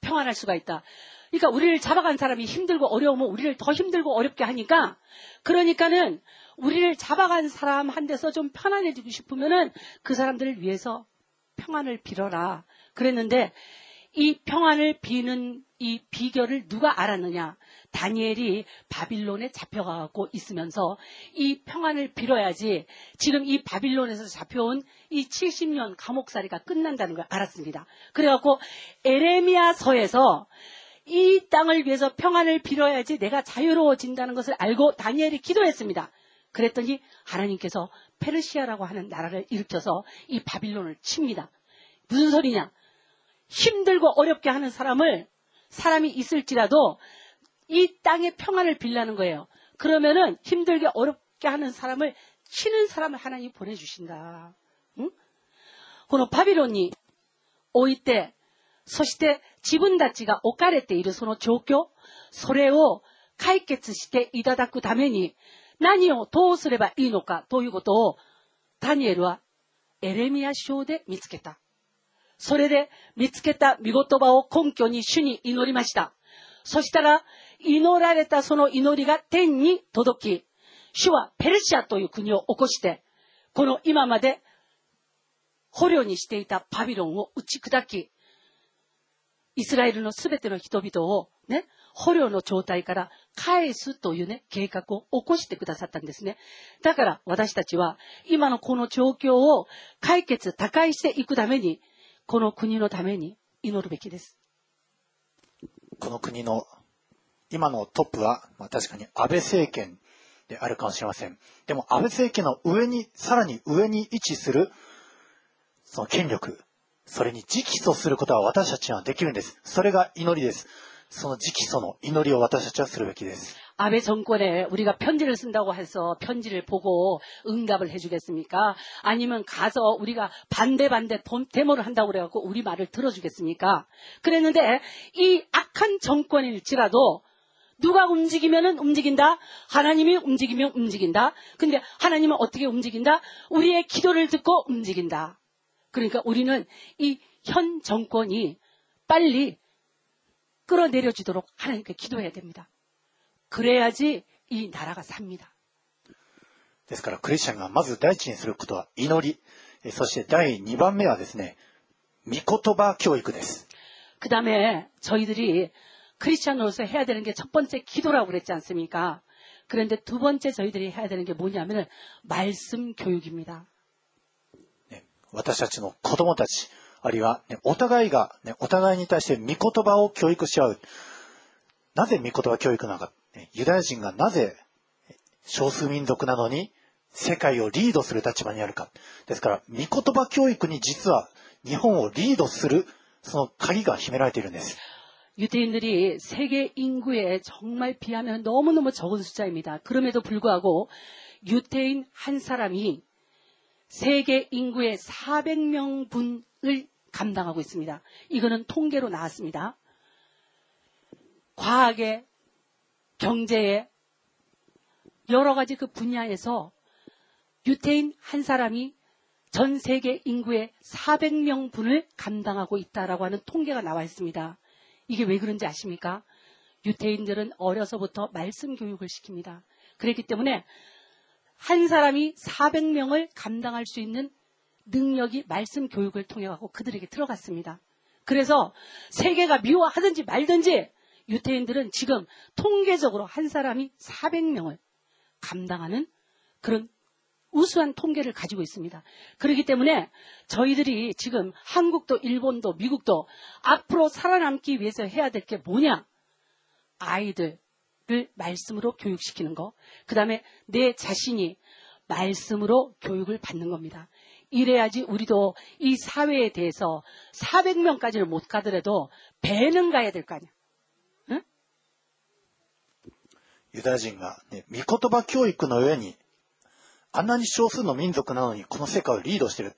평안할 수가 있다. 그러니까 우리를 잡아간 사람이 힘들고 어려우면 우리를 더 힘들고 어렵게 하니까 그러니까는 우리를 잡아간 사람 한테서 좀 편안해지고 싶으면은 그 사람들을 위해서 평안을 빌어라. 그랬는데 이 평안을 비는 이 비결을 누가 알았느냐? 다니엘이 바빌론에 잡혀가고 있으면서 이 평안을 빌어야지 지금 이 바빌론에서 잡혀온 이 70년 감옥살이가 끝난다는 걸 알았습니다. 그래갖고 에레미야서에서 이 땅을 위해서 평안을 빌어야지 내가 자유로워진다는 것을 알고 다니엘이 기도했습니다. 그랬더니 하나님께서 페르시아라고 하는 나라를 일으켜서 이 바빌론을 칩니다. 무슨 소리냐? 힘들고 어렵게 하는 사람을 사람이 있을지라도 이 땅의 평안을 빌라는 거예요. 그러면은 힘들게 어렵게 하는 사람을 치는 사람을 하나님이 보내주신다. 응? このパビロンに置いて そして自分たちが置かれているその状況、それを解決していただくために何をどうすればいいのかということをダニエルはエレミア書で見つけた。それで見つけた見言葉を根拠に主に祈りました。そしたら 祈られたその祈りが天に届き、主はペルシアという国を起こして、この今まで捕虜にしていたパビロンを打ち砕き、イスラエルのすべての人々をね、捕虜の状態から返すというね、計画を起こしてくださったんですね。だから私たちは今のこの状況を解決、打開していくために、この国のために祈るべきです。この国の今のトップは、まあ、確かに安倍政権であるかもしれません。でも安倍政権の上に、さらに上に位置する、その権力、それに直訴することは私たちはできるんです。それが祈りです。その直訴の祈りを私たちはするべきです。아베정권에우리가편지를쓴다고해서편지를보고응답을해주겠습니까아니면가서우리가반대반대데모를한다고그래갖고우리말을들어주겠습니까그랬는데이악한정권일지라도 누가움직이면은움직인다하나님이움직이면움직인다근데하나님은어떻게움직인다우리의기도를듣고움직인다 그러니까 우리는 이 현 정권이 빨리 끌어내려지도록 하나님께 기도해야 됩니다. 그래야지 이 나라가 삽니다. ですからクリスチャンがまず第一にすることは祈りそして第2番目はですね御言葉教育です그 다음에 저희들이 크리스천으로서 해야 되는 게 첫 번째 기도라고 그랬지 않습니까? 그런데 두 번째 저희들이 해야 되는 게 뭐냐면은 말씀 교육입니다. 私たちの子供たち、あるいは、ね、お互いが、ね、お互いに対して御言葉を教育し合う。なぜ御言葉教育なのか。ユダヤ人がなぜ少数民族なのに世界をリードする立場にあるか。ですから、御言葉教育に実は日本をリードするその鍵が秘められているんです。 유대인들이 세계 인구의정말 비하면 너무너무 적은 숫자입니다 그럼에도 불구하고유대인한 사람이 세계 인구의 400명분을 감당하고 있습니다. 이거는 통계로 나왔습니다. 과학에, 경제에, 여러 가지 그 분야에서 유태인 한 사람이 전 세계 인구의 400명분을 감당하고 있다라고 하는 통계가 나와 있습니다. 이게 왜 그런지 아십니까? 유태인들은 어려서부터 말씀 교육을 시킵니다. 그렇기 때문에 한 사람이 400명을 감당할 수 있는 능력이 말씀 교육을 통해 갖고 그들에게 들어갔습니다. 그래서 세계가 미워하든지 말든지 유태인들은 지금 통계적으로 한 사람이 400명을 감당하는 그런 우수한 통계를 가지고 있습니다. 그렇기 때문에 저희들이 지금 한국도 일본도 미국도 앞으로 살아남기 위해서 해야 될 게 뭐냐? 아이들을 말씀으로 교육시키는 거. 그 다음에 내 자신이 말씀으로 교육을 받는 겁니다. 이래야지 우리도 이 사회에 대해서 400명까지는 못 가더라도 배는 가야 될 거 아니야. 응? ユダヤ人がね、御言葉教育の上に あんなに少数の民族なのにこの世界をリードしてる。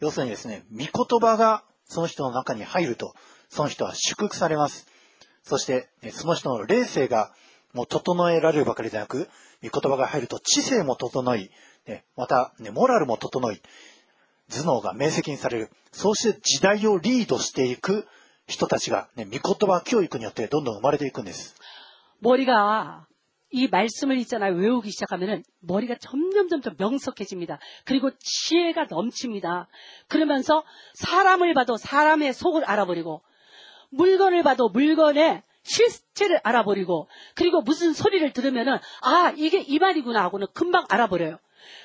要するにですね、御言葉がその人の中に入ると、その人は祝福されます。そして、その人の霊性がもう整えられるばかりでなく、御言葉が入ると知性も整い、また、ね、モラルも整い、頭脳が明晰にされる。そうして時代をリードしていく人たちが、ね、御言葉教育によってどんどん生まれていくんです。머리가 이 말씀을 있잖아요. 외우기 시작하면은 머리가 점점 점점 명석해집니다. 그리고 지혜가 넘칩니다. 그러면서 사람을 봐도 사람의 속을 알아버리고 물건을 봐도 물건의 실체를 알아버리고 그리고 무슨 소리를 들으면은 아 이게 이 말이구나 하고는 금방 알아버려요.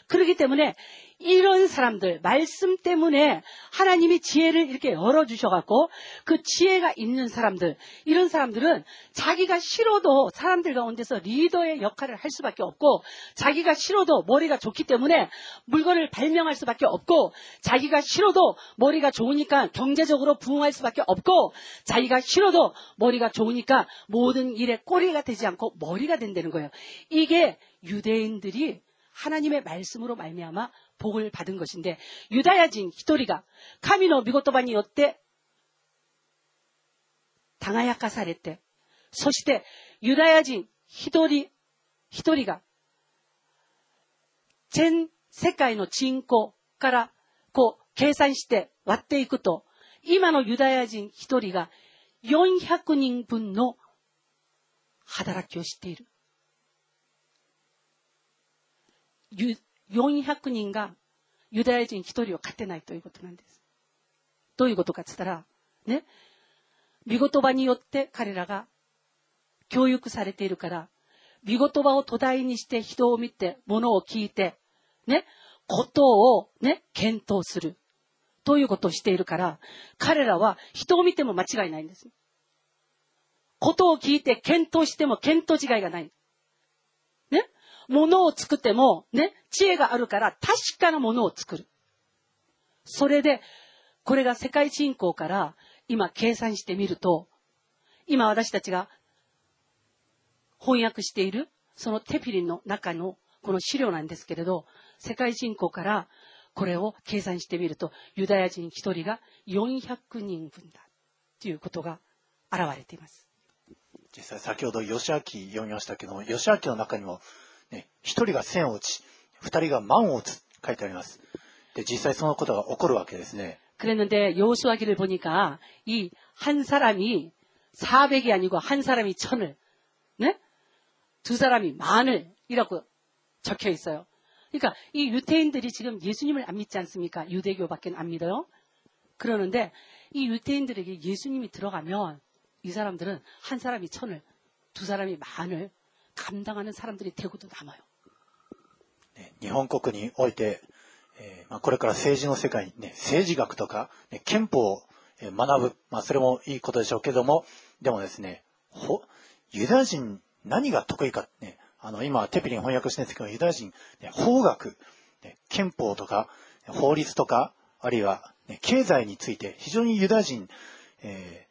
그렇기 때문에 이런 사람들, 말씀 때문에 하나님이 지혜를 이렇게 열어 주셔 갖고 그 지혜가 있는 사람들, 이런 사람들은 자기가 싫어도 사람들 가운데서 리더의 역할을 할 수밖에 없고 자기가 싫어도 머리가 좋기 때문에 물건을 발명할 수밖에 없고 자기가 싫어도 머리가 좋으니까 경제적으로 부흥할 수밖에 없고 자기가 싫어도 머리가 좋으니까 모든 일에 꼬리가 되지 않고 머리가 된다는 거예요. 이게 유대인들이 하나님의 말씀으로 말미암아 복을 받은 것인데 유다야진 히토리가 카미노 미고토바니 요때 당하야카 사레때 소시대 유다야진 히토리 히토리가 전 세계의 人口からこう計算して割っていくと今のユダヤ人一人が400人分の働きをしている。 400人がユダヤ人1人を勝てないということなんです。どういうことかって言ったら、ね、見言葉によって彼らが教育されているから、見言葉を土台にして人を見て、物を聞いて、ね、ことをね、検討する。ということをしているから、彼らは人を見ても間違いないんです。ことを聞いて検討しても検討違いがない。ものを作っても、ね、知恵があるから確かなものを作る。それで、これが世界進行から今計算してみると、今私たちが翻訳しているそのテフィリンの中のこの資料なんですけれど、世界進行からこれを計算してみると、ユダヤ人一人が400人分だということが現れています。実際先ほど吉明読みましたけども、吉明の中にも ね、一人が千を打ち、二人が万を打つ、書いてあります。で、実際そのことが起こるわけですね。그랬는데여호수아기를보니까이한사람이400이 아니고 한 사람이 천을, 네? 두 사람이 만을 이라고 적혀 있어요. 그러니까 이 유태인들이 지금 예수님을 안 믿지 않습니까? 유대교밖에 안 믿어요. 그러는데 이 유태인들에게 예수님이 들어가면 이 사람들은 한 사람이 천을, 두 사람이 만을 감당하는 사람들이 되고도 남아요. 日本国において、えーまあ、これから政治の世界、ね、政治学とか、ね、憲法を学ぶ、まあ、それもいいことでしょうけども、でもですね、ほユダヤ人何が得意か、ね、あの、今、テピリン翻訳してるんですけど、ユダヤ人、ね、法学、ね、憲法とか、法律とか、あるいは、ね、経済について、非常にユダヤ人、えー、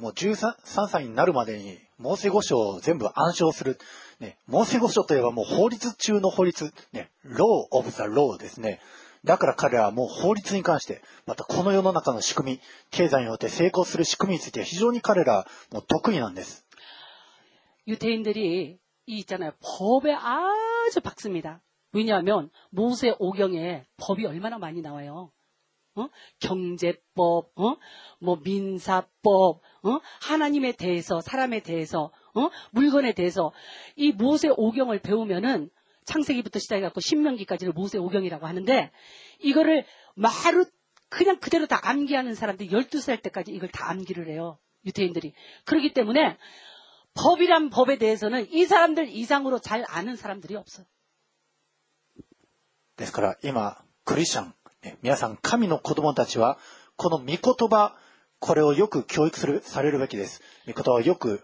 もう13歳になるまでに、モーセ五章を全部暗唱する。ね、モーセ五章といえばもう法律中の法律、ね、law of the law ですね。だから彼らはもう法律に関して、またこの世の中の仕組み、経済によって成功する仕組みについて非常に彼らもう得意なんです。유태인들이이있잖아요법에아 아주 박습니다. 왜냐하면 모세 오경에 법이 얼마나 많이 나와요. 어? 경제법, 어? 뭐 민사법, 어? 하나님에 대해서, 사람에 대해서, 어? 물건에 대해서 이 모세 오경을 배우면은 창세기부터 시작해갖고 신명기까지를 모세 오경이라고 하는데 이거를 마루 그냥 그대로 다 암기하는 사람들이 12살 때까지 이걸 다 암기를 해요. 유태인들이. 그렇기 때문에 법이란 법에 대해서는 이 사람들 이상으로 잘 아는 사람들이 없어. ですから今、クリスチャン、 皆さん神の子供たちは、この御言葉、これをよく教育するされるべきです。御言葉をよく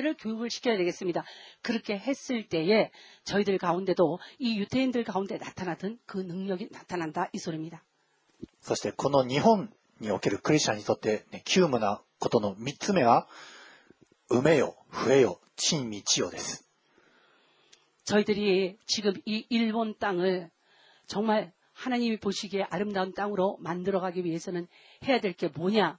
을 교육을 시켜야 되겠습니다. 그렇게 했을 때에 저희들 가운데도 이 유태인들 가운데 나타나던 그 능력이 나타난다 이 소리입니다. そしてこの日本におけるクリスチャンにとって、ね、急務なことの3つ目は、埋めよ、増えよ、珍味千代です。저희들이지금이일본땅을정말하나님이보시기에아름다운땅으로만들어가기위해서는해야될게뭐냐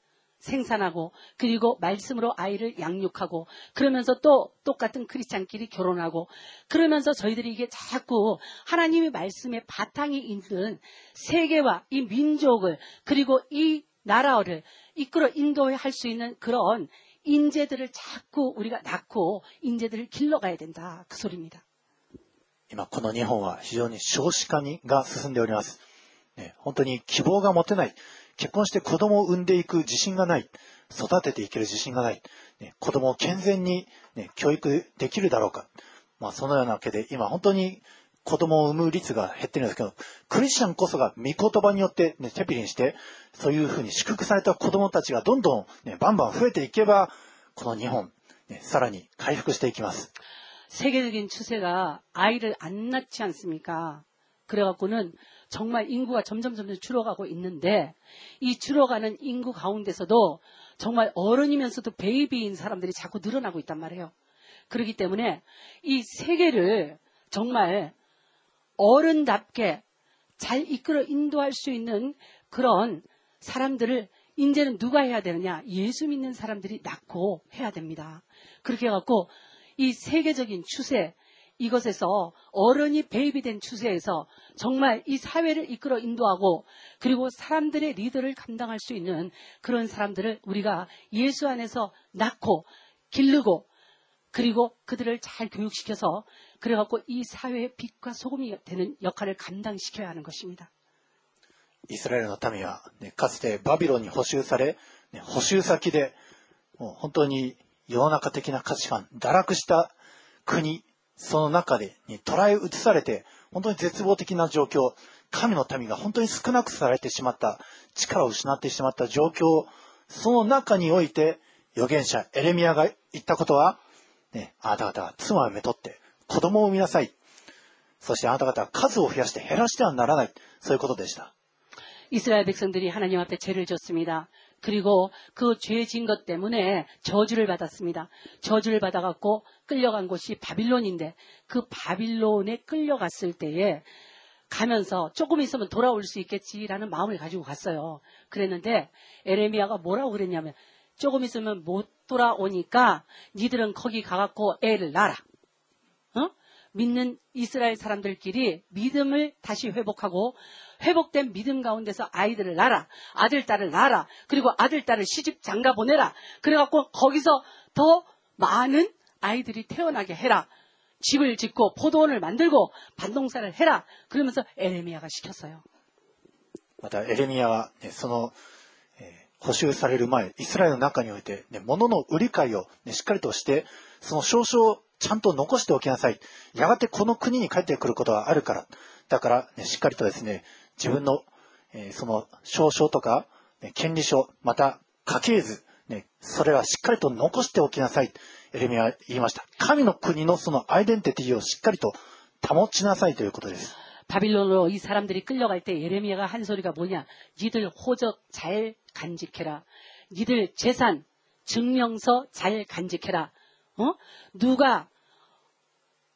생산하고 그리고 말씀으로 아이를 양육하고 그러면서 또 똑같은 크리스찬끼리 결혼하고 그러면서 저희들이 이게 자꾸 하나님의 말씀의 바탕이 있는 세계와 이 민족을 그리고 이 나라를 이끌어 인도할 수 있는 그런 인재들을 자꾸 우리가 낳고 인재들을 길러가야 된다 그 소리입니다. 今この日本は非常に少子化が進んでおります。ね、本当に希望が持てない。 結婚して子供を産んでいく自信がない。育てていける自信がない。ね、子供を健全に、ね、教育できるだろうか。まあ、そのようなわけで、今本当に子供を産む率が減ってるんですけど、クリスチャンこそが御言葉によって、ね、テピリンして、そういうふうに祝福された子供たちがどんどん、ね、バンバン増えていけば、この日本、ね、さらに回復していきます。세계적인추세가아이를안낳지않습니까그래갖고는 정말 인구가 점점 점점 줄어가고 있는데 이 줄어가는 인구 가운데서도 정말 어른이면서도 베이비인 사람들이 자꾸 늘어나고 있단 말이에요. 그렇기 때문에 이 세계를 정말 어른답게 잘 이끌어 인도할 수 있는 그런 사람들을 이제는 누가 해야 되느냐? 예수 믿는 사람들이 낳고 해야 됩니다. 그렇게 해갖고 이 세계적인 추세, 이것에서 어른이 배입이 된 추세에서 정말 이 사회를 이끌어 인도하고 그리고 사람들의 리더를 감당할 수 있는 그런 사람들을 우리가 예수 안에서 낳고 기르고 그리고 그들을 잘 교육시켜서 그래갖고 이 사회의 빛과 소금이 되는 역할을 감당시켜야 하는 것입니다. イスラエルの民は、ね、かつてバビロンに捕囚され、ね、保守先で、もう本当に世の中的な価値観、堕落した国、 その中でに捉え移されて、本当に絶望的な状況、神の民が本当に少なくされてしまった、力を失ってしまった状況、その中において、預言者エレミアが言ったことは、ね、あなた方は妻をめとって子供を産みなさい。そしてあなた方は数を増やして減らしてはならない。そういうことでした。이스라엘백성들이하나님앞에죄를졌습니다그리고그죄진것때문에저주를받았습니다저주를받아갖고 끌려간 곳이 바빌론인데 그 바빌론에 끌려갔을 때에 가면서 조금 있으면 돌아올 수 있겠지라는 마음을 가지고 갔어요 그랬는데 에레미야가 뭐라고 그랬냐면 조금 있으면 못 돌아오니까 니들은 거기 가갖고 애를 낳아어믿는 이스라엘 사람들끼리 믿음을 다시 회복하고 회복된 믿음 가운데서 아이들을 낳아라. 아들, 딸을 낳아라. 그리고 아들, 딸을 시집 장가 보내라. 그래갖고 거기서 더 많은 아이들이 태어나게 해라. 집을 짓고 포도원을 만들고 반동사를 해라. 그러면서 에레미야가 시켰어요. またエレミアは、ね、その、証書される前、イスラエルの中において、ね、物の売り買いを、ね、しっかりとして、その証書とか、ね、権利書、また家系図、ね、それはしっかりと残しておきなさい。 エレミアは言いました。神の国のそのアイデンティティをしっかりと保ちなさいということです。바빌론으로 이 사람들이 끌려갈 때 예레미야가 한 소리가 뭐냐? 니들 재산, 증명서 잘 간직해라. 어? 누가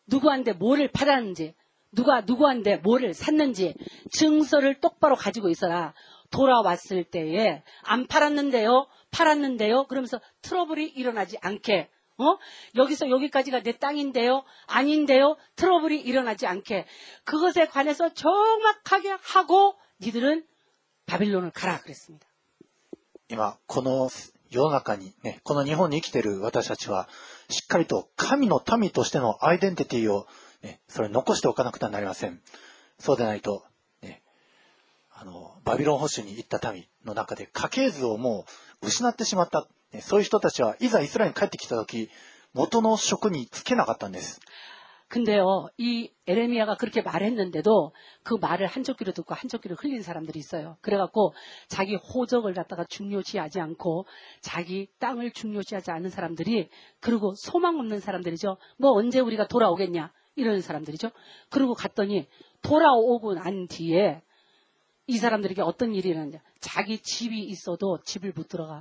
누구한테 뭐를 팔았는지, 누가 누구한테 뭐를 샀는지 증서를 똑바로 가지고 있어라. 돌아왔을 때에 안 팔았는데요, 팔았는데요. 그러면서 트러블이 일어나지 않게 어? 여기서 여기까지가 내 땅인데요? 아닌데요? 트러블이 일어나지 않게 그것에 관해서 정확하게 하고 니들은 바빌론을 가라 그랬습니다. 今この世の中にねこの日本に生きている私たちはしっかりと神の民としてのアイデンティティをねそれ残しておかなくてはなりませんそうでないとねあのバビロン保守に行った民の中で家系図をもう失ってしまった、ね、 そういう人たちは、いざイスラエルに帰ってきた時元の職に就けなかったんです。 근데요, 이 에레미야가 그렇게 말했는데도 그 말을 한쪽 귀로 듣고 한쪽 귀로 흘린 사람들이 있어요. 그래갖고 자기 호적을 갖다가 중요시하지 않고 자기 땅을 중요시하지 않는 사람들이 그리고 소망 없는 사람들이죠. 뭐 언제 우리가 돌아오겠냐 이런 사람들이죠. 그리고 갔더니 돌아오고 난 뒤에 이 사람들에게 어떤 일이 일어나냐. 자기 집이 있어도 집을 못 들어가.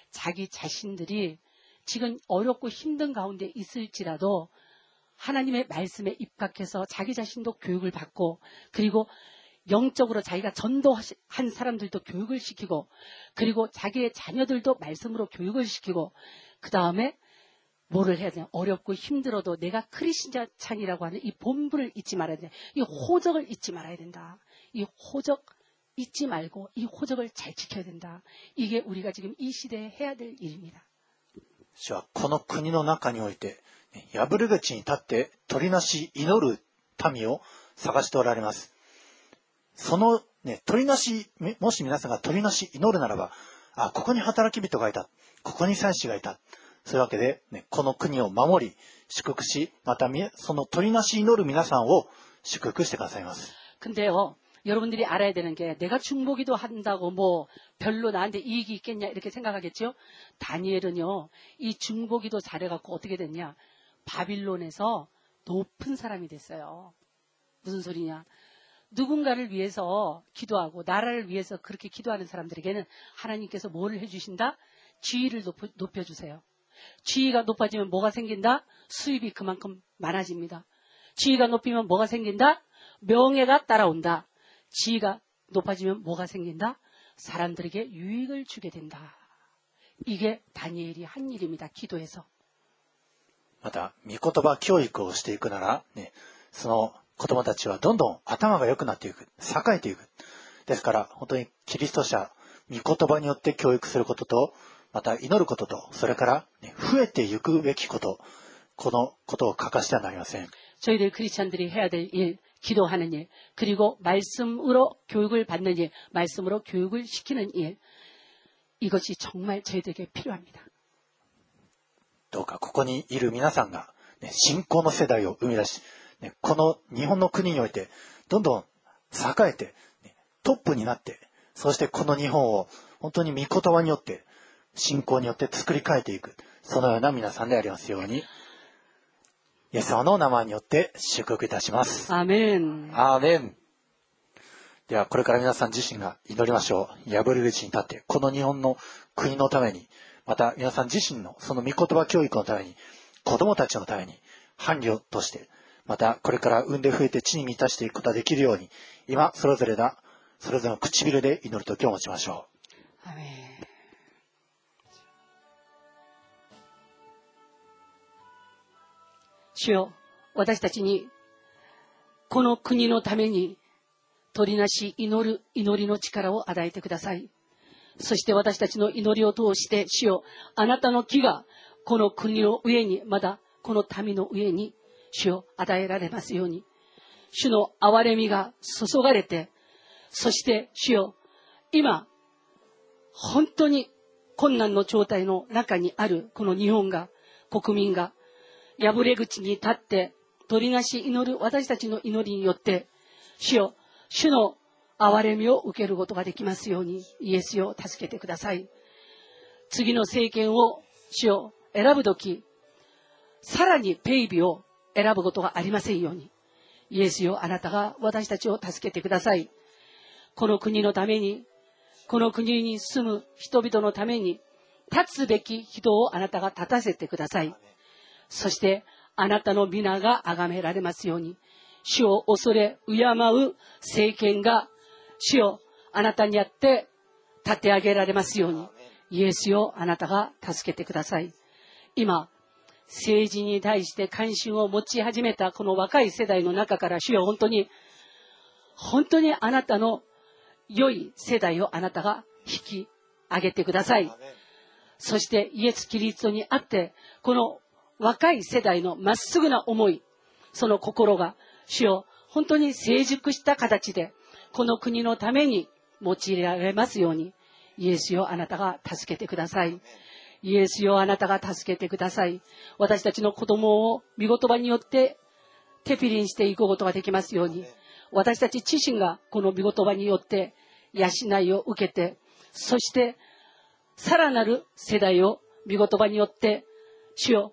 자기 자신들이 지금 어렵고 힘든 가운데 있을지라도 하나님의 말씀에 입각해서 자기 자신도 교육을 받고 그리고 영적으로 자기가 전도한 사람들도 교육을 시키고 그리고 자기의 자녀들도 말씀으로 교육을 시키고 그 다음에 뭐를 해야 되냐 어렵고 힘들어도 내가 크리스찬이라고 하는 이 본분을 잊지 말아야 된다. 이 호적을 잊지 말아야 된다. 이 호적 잊지 말고 이 호적을 잘 지켜야 된다. 이게 우리가 지금 이 시대에 해야 될 일입니다. 主はこの国の中において破る口に立って取りなし祈る民を探しておられます。そのね、取りなし、もし皆さんが取りなし祈るならば、あ、ここに働き人がいた。ここに祭司がいた。そういうわけで、ね、この国を守り、祝福し、またその取りなし祈る皆さんを祝福してくださいます。근데요 여러분들이 알아야 되는 게 내가 중보기도 한다고 뭐 별로 나한테 이익이 있겠냐 이렇게 생각하겠죠? 다니엘은요 이 중보기도 잘해갖고 어떻게 됐냐 바빌론에서 높은 사람이 됐어요. 무슨 소리냐? 누군가를 위해서 기도하고 나라를 위해서 그렇게 기도하는 사람들에게는 하나님께서 뭐를 해주신다? 지위를 높여, 주세요 지위가 높아지면 뭐가 생긴다? 수입이 그만큼 많아집니다. 지위가 높이면 뭐가 생긴다? 명예가 따라온다. 지위가 높아지면 뭐가 생긴다? 사람들에게 유익을 주게 된다. 이게 다니엘이 한 일입니다. 기도해서. また、御言葉教育をしていくなら、ね、その子供たちはどんどん頭が良くなっていく。栄えていく。ですから、本当にキリスト者、御言葉によって教育することと、また祈ることと、それから、ね、増えていくべきこと、このことを欠かしてはなりません。 저희들 크리스찬들이 해야 될 일, 기도하는 일, 그리고 말씀으로 교육을 받는 일, 말씀으로 교육을 시키는 일, 이것이 정말 저희들에게 필요합니다. どうかここにいる皆さんが、ね、信仰の世代を生み出し、 ね、この日本の国において、どんどん栄えて、ね、トップになって、そしてこの日本を本当に御言葉によって、信仰によって作り変えていく、そのような皆さんでありますように、 イエス様の名前によって祝福いたします。アメン。アーメン。では、これから皆さん自身が祈りましょう。破れ口に立って、この日本の国のために、また皆さん自身のその御言葉教育のために、子供たちのために、伴侶として、またこれから産んで増えて地に満たしていくことができるように、今、それぞれが、それぞれの唇で祈る時を持ちましょう。主よ、私たちに、この国のために、取りなし祈る祈りの力を与えてください。そして私たちの祈りを通して、主よ、あなたの木が、この国の上に、まだこの民の上に、主を与えられますように。主の憐れみが注がれて、そして主よ、今、本当に困難の状態の中にあるこの日本が、国民が、破れ口に立って、取りなし祈る私たちの祈りによって、主よ、主の憐れみを受けることができますように、イエスを助けてください。次の政権を、主を選ぶとき、さらにペイビを選ぶことがありませんように。イエスよ、あなたが私たちを助けてください。この国のために、この国に住む人々のために、立つべき人をあなたが立たせてください。そして、あなたの皆が崇められますように、主を恐れ、敬う政権が、主をあなたにあって立て上げられますように、イエスよ、あなたが助けてください。今、政治に対して関心を持ち始めたこの若い世代の中から主よ本当に、本当にあなたの良い世代をあなたが引き上げてください。そしてイエス・キリストにあって、この若い世代のまっすぐな思い、その心が主よ本当に成熟した形で、この国のために用いられますように、イエスよあなたが助けてください。イエスよあなたが助けてください。私たちの子供を見言葉によってテピリンしていくことができますように、私たち自身がこの見言葉によって養いを受けて、そしてさらなる世代を見言葉によって主を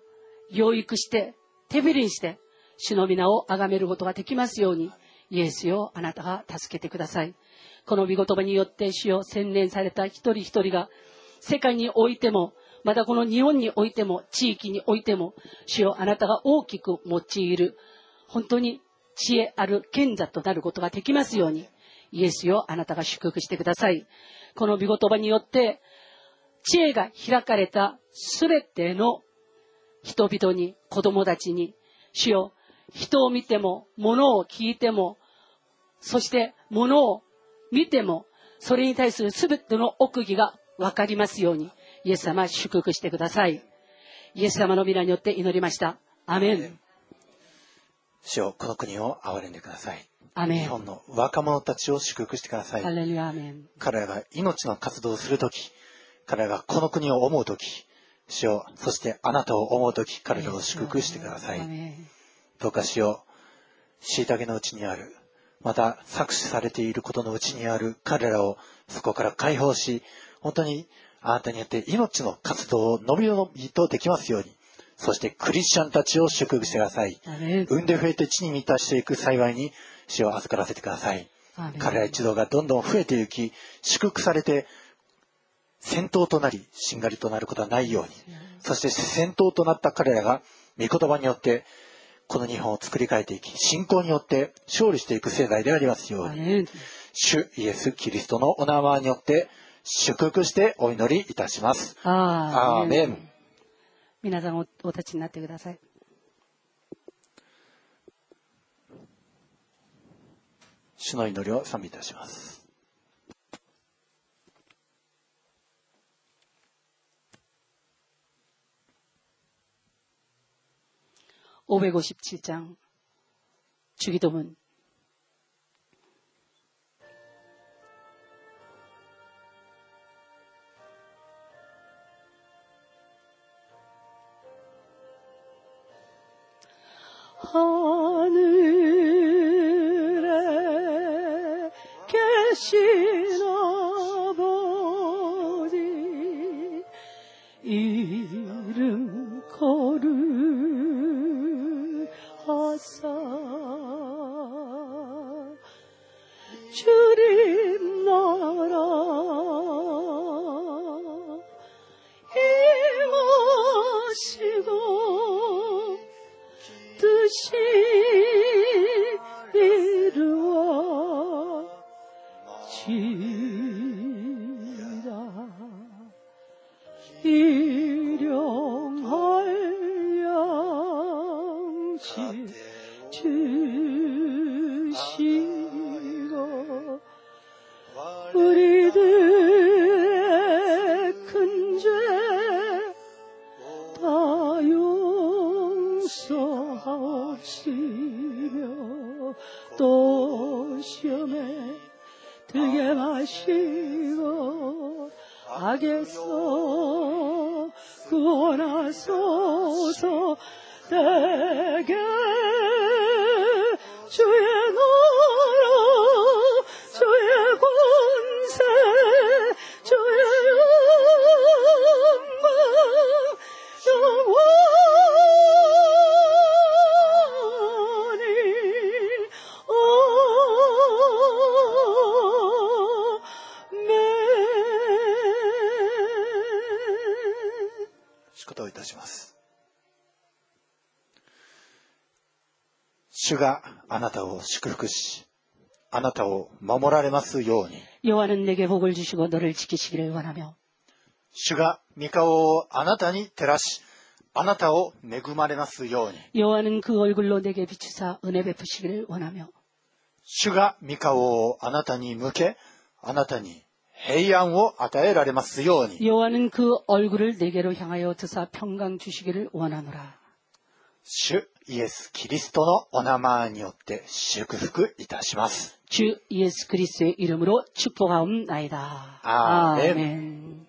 養育して、手びりにして、主の皆を崇めることができますように、イエスよあなたが助けてください。この見言葉によって主を洗練された一人一人が世界においてもまたこの日本においても、地域においても、主よあなたが大きく用いる、本当に知恵ある賢者となることができますように、イエスよあなたが祝福してください。この御言葉によって、知恵が開かれたすべての人々に、子供たちに、主よ、人を見ても、物を聞いても、そして物を見ても、それに対するすべての奥義がわかりますように、イエス様祝福してください。イエス様の皆によって祈りました。アメン。主よこの国を憐れんでください。アメン日本の若者たちを祝福してください。彼らが命の活動をするとき、彼らがこの国を思うとき、主よそしてあなたを思うとき、彼らを祝福してください。どうか主よ虐げのうちにある、また搾取されていることのうちにある彼らをそこから解放し、本当にあなたによって命の活動を伸び伸びとできますように、そしてクリスチャンたちを祝福してください。産んで増えて地に満たしていく幸いに死を預からせてください。彼ら一同がどんどん増えていき、祝福されて、戦闘となり、しんがりとなることはないように、そして戦闘となった彼らが、御言葉によって、この日本を作り変えていき、信仰によって勝利していく世代でありますように、主イエス・キリストのお名前によって、祝福してお祈りいたします。アーメン。皆さんおお立ちになってください。主の祈りを賛美いたします。 557장. 주기도문. 하늘에 계신 아버지 이름 거룩 주옵소서 주님 나라 이모시고 뜻이 あなたを祝福し、あなたを守られますように、 여호와는 내게 복을 주시고 너를 지키시기를 원하며 主が御顔をあなたに照らし、あなたを恵まれますように、 여호와는 그 얼굴로 내게 비추사 은혜 베푸시기를 원하며 主が御顔をあなたに向け、あなたに平安を与えられますように、 여호와는 그 얼굴을 내게로 향하여 드사 평강 주시기를 원하노라. 主 イエス・キリストのお名前によって祝福いたします。 주 예수 그리스도의 이름으로 축복하옵나이다. 아멘. 아멘.